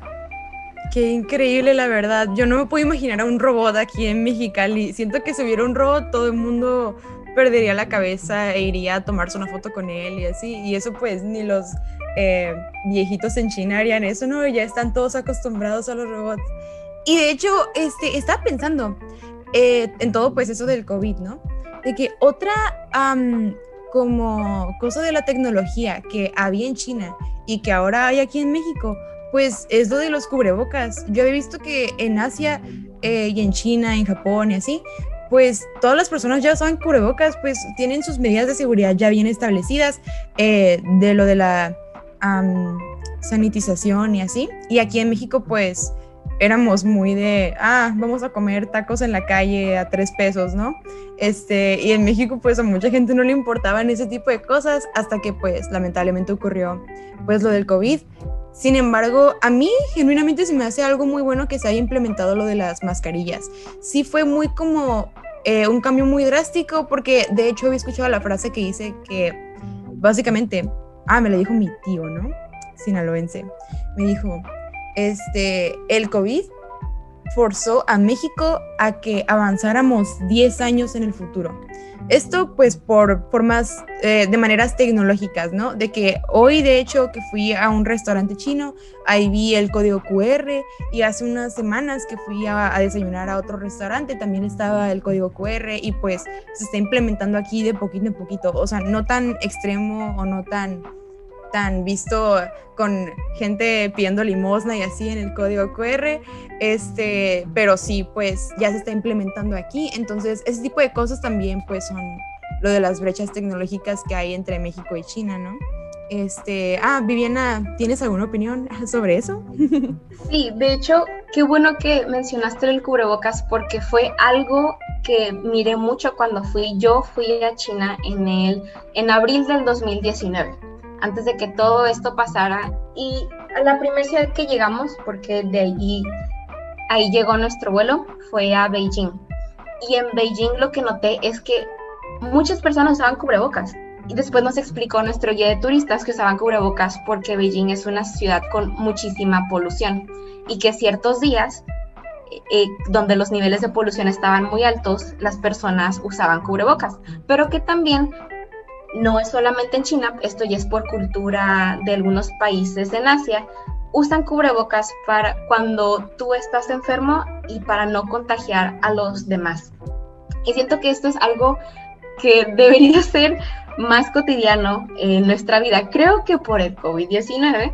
Qué increíble, la verdad. Yo no me puedo imaginar a un robot aquí en Mexicali. Siento que si hubiera un robot, todo el mundo perdería la cabeza e iría a tomarse una foto con él y así. Y eso pues ni los eh, viejitos en China harían eso, ¿no? Ya están todos acostumbrados a los robots. Y de hecho, este, estaba pensando eh, en todo pues eso del COVID, ¿no? De que otra como cosa de la tecnología que había en China y que ahora hay aquí en México, pues es lo de los cubrebocas. Yo he visto que en Asia eh, y en China, en Japón y así, pues todas las personas ya usan cubrebocas, pues tienen sus medidas de seguridad ya bien establecidas eh, de lo de la sanitización y así. Y aquí en México, pues éramos muy de, ah, vamos a comer tacos en la calle a tres pesos, ¿no? Este, y en México, pues a mucha gente no le importaban ese tipo de cosas hasta que, pues, lamentablemente ocurrió, pues, lo del COVID. Sin embargo, a mí genuinamente se me hace algo muy bueno que se haya implementado lo de las mascarillas. Sí fue muy como eh, un cambio muy drástico porque de hecho había escuchado la frase que dice que básicamente, ah, me lo dijo mi tío, ¿no? Sinaloense. Me dijo, este, el COVID forzó a México a que avanzáramos 10 años en el futuro. Esto pues por formas eh, de maneras tecnológicas, ¿no? De que hoy de hecho que fui a un restaurante chino, ahí vi el código QR y hace unas semanas que fui a, a desayunar a otro restaurante también estaba el código QR y pues se está implementando aquí de poquito en poquito, o sea, no tan extremo o no tan tan visto con gente pidiendo limosna y así en el código QR, este, pero sí, pues ya se está implementando aquí, entonces ese tipo de cosas también pues son lo de las brechas tecnológicas que hay entre México y China, ¿no? Este, ah, Viviana, ¿tienes alguna opinión sobre eso? Sí, de hecho, qué bueno que mencionaste el cubrebocas porque fue algo que miré mucho cuando fui. Yo fui a China en el en abril del 2019, antes de que todo esto pasara. Y a la primera ciudad que llegamos, porque de allí ahí llegó nuestro vuelo, fue a Beijing. Y en Beijing lo que noté es que muchas personas usaban cubrebocas. Y después nos explicó nuestro guía de turistas que usaban cubrebocas porque Beijing es una ciudad con muchísima polución. Y que ciertos días eh, donde los niveles de polución estaban muy altos, las personas usaban cubrebocas, pero que también no es solamente en China, esto ya es por cultura de algunos países en Asia, usan cubrebocas para cuando tú estás enfermo y para no contagiar a los demás. Y siento que esto es algo que debería ser más cotidiano en nuestra vida. Creo que por el COVID-19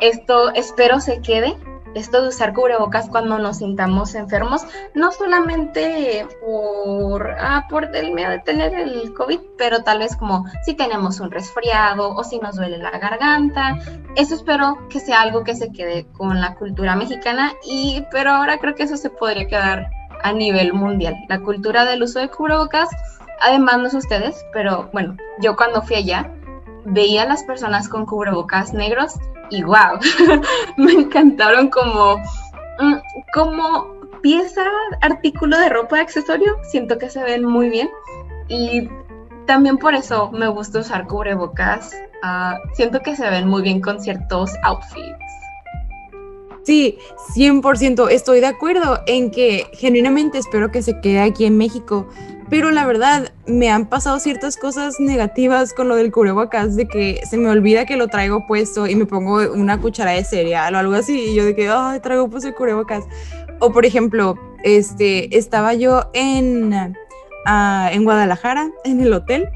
esto espero se quede, esto de usar cubrebocas cuando nos sintamos enfermos, no solamente por, ah, por el miedo de tener el COVID, pero tal vez como si tenemos un resfriado o si nos duele la garganta. Eso espero que sea algo que se quede con la cultura mexicana, y, pero ahora creo que eso se podría quedar a nivel mundial. La cultura del uso de cubrebocas Además, no sé ustedes, pero bueno, yo cuando fui allá veía a las personas con cubrebocas negros y wow, me encantaron como, mm, como pieza, artículo de ropa, de accesorio. Siento que se ven muy bien y también por eso me gusta usar cubrebocas. Ah, siento que se ven muy bien con ciertos outfits. Sí, 100% estoy de acuerdo en que genuinamente espero que se quede aquí en México pero la verdad me han pasado ciertas cosas negativas con lo del cubrebocas, de que se me olvida que lo traigo puesto y me pongo una cuchara de cereal o algo así y yo de que, ay, traigo puesto el cubrebocas. O por ejemplo, este, estaba yo en, ah, en Guadalajara, en el hotel,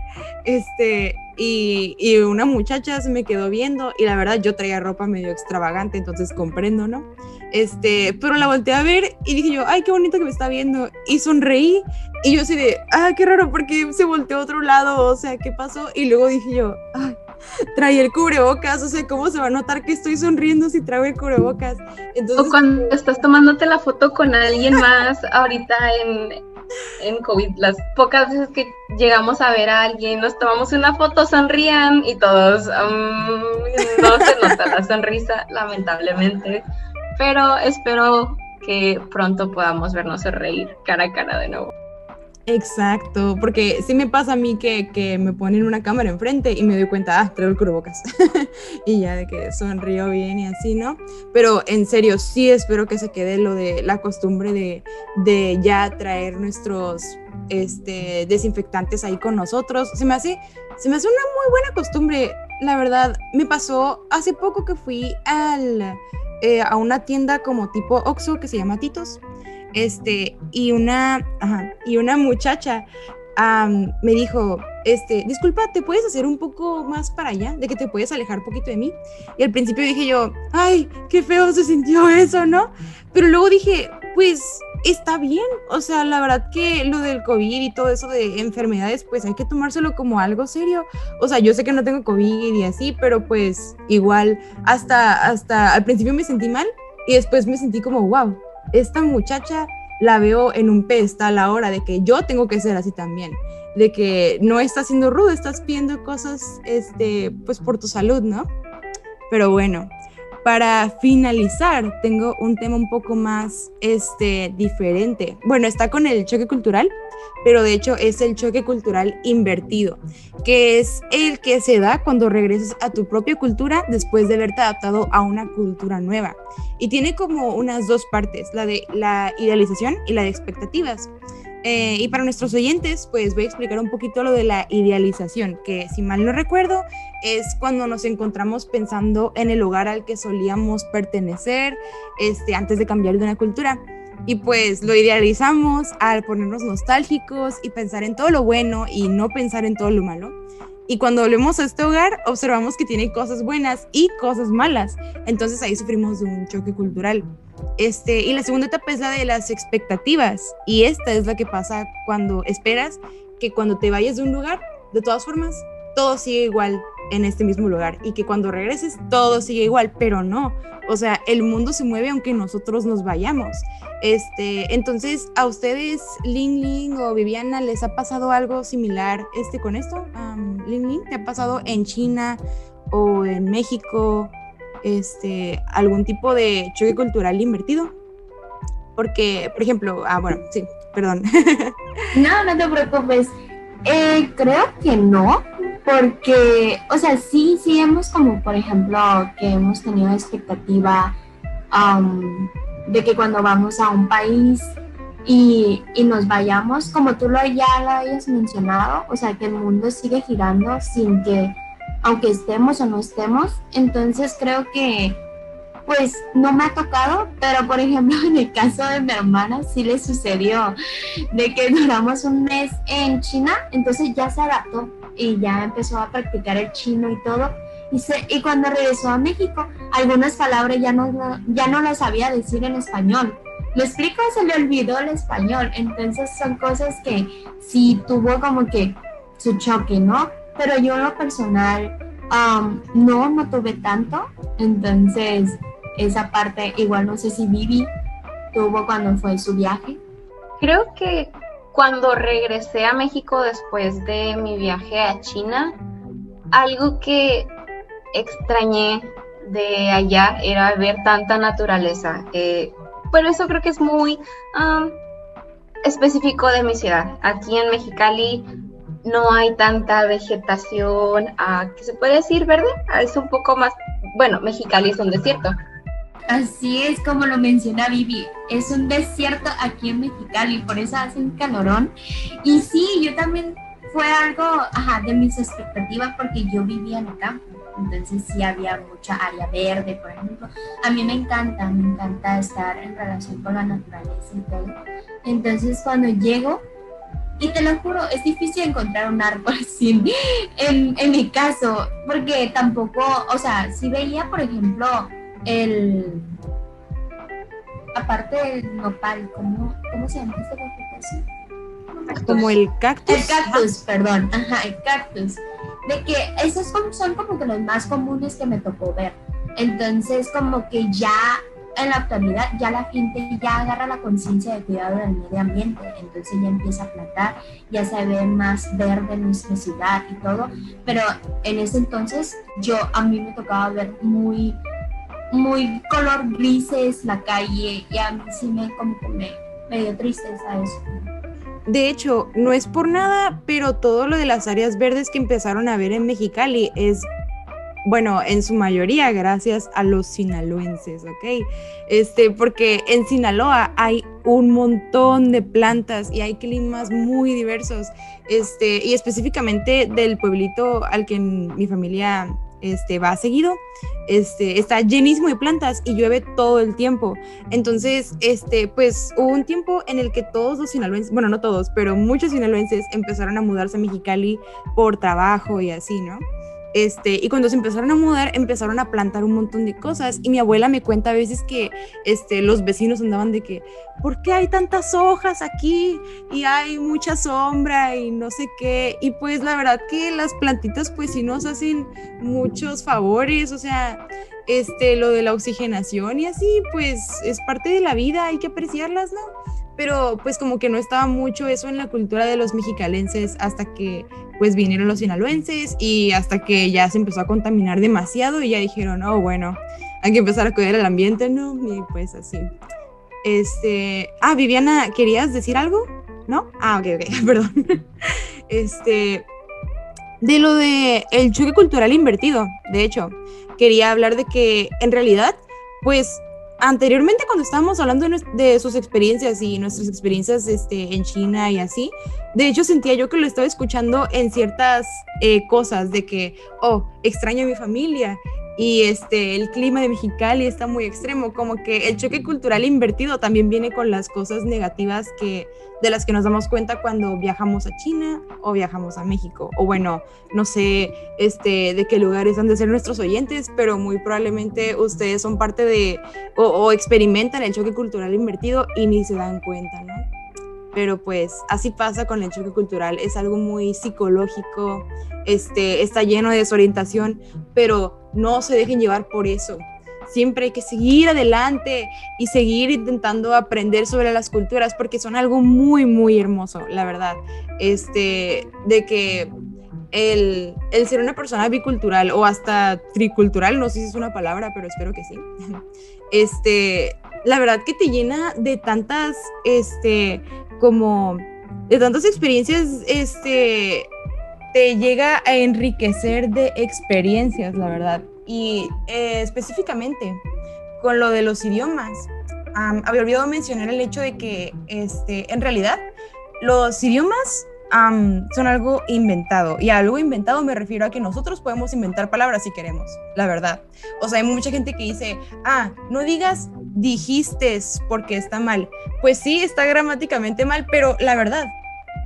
este, y, y, una muchacha se me quedó viendo y la verdad yo traía ropa medio extravagante, entonces comprendo, ¿no? Este, pero la volteé a ver y dije yo, ay, qué bonito que me está viendo. Y sonreí y yo así de, ah, qué raro, porque se volteó a otro lado, o sea, ¿qué pasó? Y luego dije yo, ay, trae el cubrebocas, o sea, ¿cómo se va a notar que estoy sonriendo si traigo el cubrebocas? Entonces, o cuando estás tomándote la foto con alguien más ahorita en en COVID, las pocas veces que llegamos a ver a alguien, nos tomamos una foto, sonrían y todos, um, no se nota la sonrisa, lamentablemente, pero espero que pronto podamos vernos reír cara a cara de nuevo. Exacto, porque sí me pasa a mí que, que, me ponen una cámara enfrente y me doy cuenta, ah, traigo el cubrebocas. y ya de que sonrío bien y así, ¿no? Pero en serio, sí espero que se quede lo de la costumbre de, de ya traer nuestros este, desinfectantes ahí con nosotros. Se me hace, se me hace una muy buena costumbre, la verdad. Me pasó hace poco que fui al, eh, a una tienda como tipo Oxxo que se llama Titos este, y una, y una muchacha me dijo, este, disculpa, ¿te puedes hacer un poco más para allá? De que te puedes alejar un poquito de mí. Y al principio dije yo, ay, qué feo se sintió eso, ¿no? Pero luego dije, pues está bien. O sea, la verdad que lo del COVID y todo eso de enfermedades, pues hay que tomárselo como algo serio. O sea, yo sé que no tengo COVID y así, pero pues igual hasta, hasta al principio me sentí mal y después me sentí como, wow, esta muchacha la veo en un pedestal ahora de que yo tengo que ser así también, de que no estás siendo rudo, estás pidiendo cosas, este, pues por tu salud, ¿no? Pero bueno, para finalizar, tengo un tema un poco más este, diferente. Bueno, está con el choque cultural, pero de hecho es el choque cultural invertido, que es el que se da cuando regresas a tu propia cultura después de haberte adaptado a una cultura nueva. Y tiene como unas dos partes, la de la idealización y la de expectativas. Eh, y para nuestros oyentes, pues voy a explicar un poquito lo de la idealización, que si mal no recuerdo, es cuando nos encontramos pensando en el lugar al que solíamos pertenecer este, antes de cambiar de una cultura. Y pues lo idealizamos al ponernos nostálgicos y pensar en todo lo bueno y no pensar en todo lo malo. Y cuando volvemos a este hogar, observamos que tiene cosas buenas y cosas malas. Entonces ahí sufrimos un choque cultural. Este, y la segunda etapa es la de las expectativas. Y esta es la que pasa cuando esperas que cuando te vayas de un lugar, de todas formas, todo sigue igual en este mismo lugar y que cuando regreses todo sigue igual, pero no, o sea, el mundo se mueve aunque nosotros nos vayamos. Este, entonces, ¿a ustedes, Ling Ling o Viviana, les ha pasado algo similar este, con esto? Um, Ling Ling, ¿te ha pasado en China o en México este, algún tipo de choque cultural invertido? Porque, por ejemplo, ah, bueno, sí, perdón. No, no te preocupes. Eh, creo que no, porque, o sea, sí, sí hemos como, por ejemplo, que hemos tenido expectativa de que cuando vamos a un país y, y, nos vayamos, como tú lo ya lo hayas mencionado, o sea, que el mundo sigue girando sin que, aunque estemos o no estemos, entonces creo que pues no me ha tocado, pero por ejemplo en el caso de mi hermana sí le sucedió de que duramos un mes en China, entonces ya se adaptó y ya empezó a practicar el chino y todo. Y, se, y cuando regresó a México, algunas palabras ya no, ya no las sabía decir en español. ¿Lo explico? Se le olvidó el español. Entonces son cosas que sí tuvo como que su choque, ¿no? Pero yo en lo personal um, no, no tuve tanto. Entonces esa parte, igual no sé si Vivi tuvo cuando fue su viaje. Creo que cuando regresé a México después de mi viaje a China, algo que extrañé de allá era ver tanta naturaleza. Eh, pero eso creo que es muy um, específico de mi ciudad. Aquí en Mexicali no hay tanta vegetación, uh, que se puede decir verde, es un poco más, bueno, Mexicali es un desierto, Así es como lo menciona Vivi, es un desierto aquí en Mexicali, por eso hacen calorón. Y sí, yo también fue algo de mis expectativas porque yo vivía en el campo, entonces sí había mucha área verde, por ejemplo. A mí me encanta, me encanta estar en relación con la naturaleza y todo. Entonces cuando llego, y te lo juro, es difícil encontrar un árbol sin, en, en mi caso, porque tampoco, o sea, si veía, por ejemplo, el aparte del nopal, ¿cómo, cómo se llama esta vegetación? Como el cactus. El cactus, perdón, ajá, el cactus. De que esos son como que los más comunes que me tocó ver. Entonces, como que ya en la actualidad ya la gente ya agarra la conciencia de cuidado del medio ambiente, entonces ya empieza a plantar, ya se ve más verde nuestra ciudad y todo, pero en ese entonces yo a mí me tocaba ver muy muy color grises la calle y a mí sí me como que me, dio tristeza eso. De hecho, no es por nada, pero todo lo de las áreas verdes que empezaron a ver en Mexicali es, bueno, en su mayoría gracias a los sinaloenses, ¿ok? Este, porque en Sinaloa hay un montón de plantas y hay climas muy diversos, este, y específicamente del pueblito al que mi familia este, va seguido, este, está llenísimo de plantas y llueve todo el tiempo. Entonces, este, pues hubo un tiempo en el que todos los sinaloenses, bueno, no todos, pero muchos sinaloenses empezaron a mudarse a Mexicali por trabajo y así, ¿no? Este, y cuando se empezaron a mudar, empezaron a plantar un montón de cosas. Y mi abuela me cuenta a veces que este, los vecinos andaban de que, ¿por qué hay tantas hojas aquí? Y hay mucha sombra y no sé qué. Y pues la verdad que las plantitas pues sí nos hacen muchos favores. O sea, este, lo de la oxigenación y así, pues es parte de la vida, hay que apreciarlas, ¿no? Pero pues como que no estaba mucho eso en la cultura de los mexicalenses hasta que pues vinieron los sinaloenses y hasta que ya se empezó a contaminar demasiado y ya dijeron, oh bueno, hay que empezar a cuidar el ambiente, ¿no? Y pues así. Este, ah, Viviana, ¿querías decir algo? ¿No? Ah, ok, ok, perdón. Este, de lo de el choque cultural invertido, de hecho, quería hablar de que en realidad, pues anteriormente cuando estábamos hablando de, sus experiencias y nuestras experiencias este, en China y así, de hecho sentía yo que lo estaba escuchando en ciertas eh, cosas de que, oh, extraño a mi familia y este, el clima de Mexicali está muy extremo, como que el choque cultural invertido también viene con las cosas negativas que, de las que nos damos cuenta cuando viajamos a China o viajamos a México, o bueno, no sé este, de qué lugares han de ser nuestros oyentes, pero muy probablemente ustedes son parte de o, o experimentan el choque cultural invertido y ni se dan cuenta, ¿no? Pero pues así pasa con el choque cultural, es algo muy psicológico, este, está lleno de desorientación, pero no se dejen llevar por eso. Siempre hay que seguir adelante y seguir intentando aprender sobre las culturas porque son algo muy, muy hermoso, la verdad. Este, de que el, el, ser una persona bicultural o hasta tricultural, no sé si es una palabra, pero espero que sí. Este, la verdad que te llena de tantas, este, como, de tantas experiencias, este, te llega a enriquecer de experiencias, la verdad. Y eh, específicamente con lo de los idiomas, había olvidado mencionar el hecho de que, este, en realidad, los idiomas son algo inventado. Y a algo inventado me refiero a que nosotros podemos inventar palabras si queremos, la verdad. O sea, hay mucha gente que dice, ah, no digas dijiste porque está mal. Pues sí, está gramáticamente mal, pero la verdad,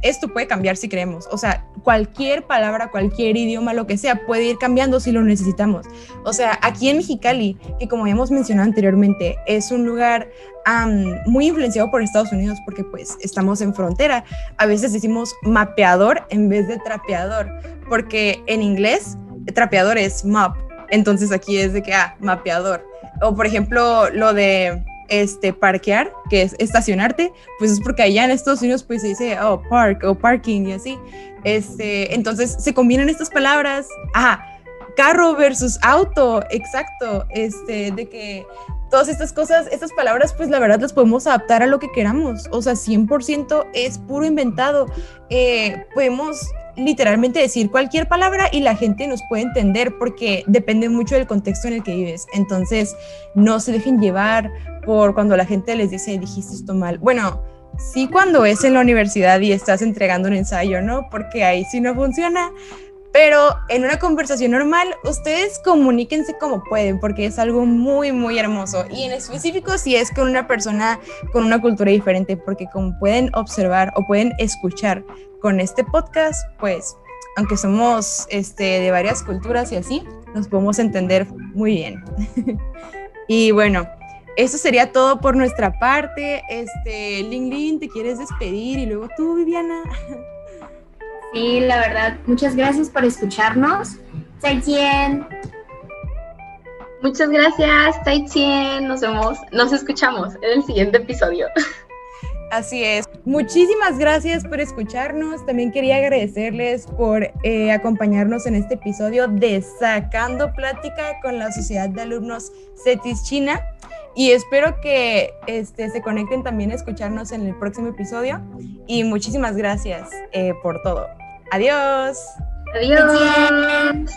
esto puede cambiar si queremos. O sea, cualquier palabra, cualquier idioma, lo que sea, puede ir cambiando si lo necesitamos. O sea, aquí en Mexicali, que como hemos mencionado anteriormente, es un lugar muy influenciado por Estados Unidos porque pues estamos en frontera. A veces decimos mapeador en vez de trapeador, porque en inglés trapeador es map. Entonces aquí es de que, ah, mapeador. O por ejemplo, lo de este, parquear, que es estacionarte, pues es porque allá en Estados Unidos pues se dice, oh, park o parking y así. Este, entonces se combinan estas palabras, ah, carro versus auto, exacto, este, de que todas estas cosas, estas palabras, pues la verdad las podemos adaptar a lo que queramos, o sea, 100% es puro inventado. Eh, podemos literalmente decir cualquier palabra y la gente nos puede entender porque depende mucho del contexto en el que vives. Entonces, no se dejen llevar por cuando la gente les dice, dijiste esto mal. Bueno, sí cuando es en la universidad y estás entregando un ensayo, ¿no? Porque ahí sí no funciona. Pero en una conversación normal, ustedes comuníquense como pueden, porque es algo muy, muy hermoso. Y en específico si es con una persona con una cultura diferente, porque como pueden observar o pueden escuchar con este podcast, pues, aunque somos este, de varias culturas y así, nos podemos entender muy bien. y bueno, eso sería todo por nuestra parte. Este, Ling Ling, ¿te quieres despedir? Y luego tú, Viviana. Sí, la verdad, muchas gracias por escucharnos. Zaijian. Muchas gracias, Zaijian. Nos vemos, nos escuchamos en el siguiente episodio. Así es. Muchísimas gracias por escucharnos. También quería agradecerles por eh, acompañarnos en este episodio de Sacando Plática con la Sociedad de Alumnos CETIS China. Y espero que este, se conecten también a escucharnos en el próximo episodio. Y muchísimas gracias eh, por todo. Adiós. Adiós.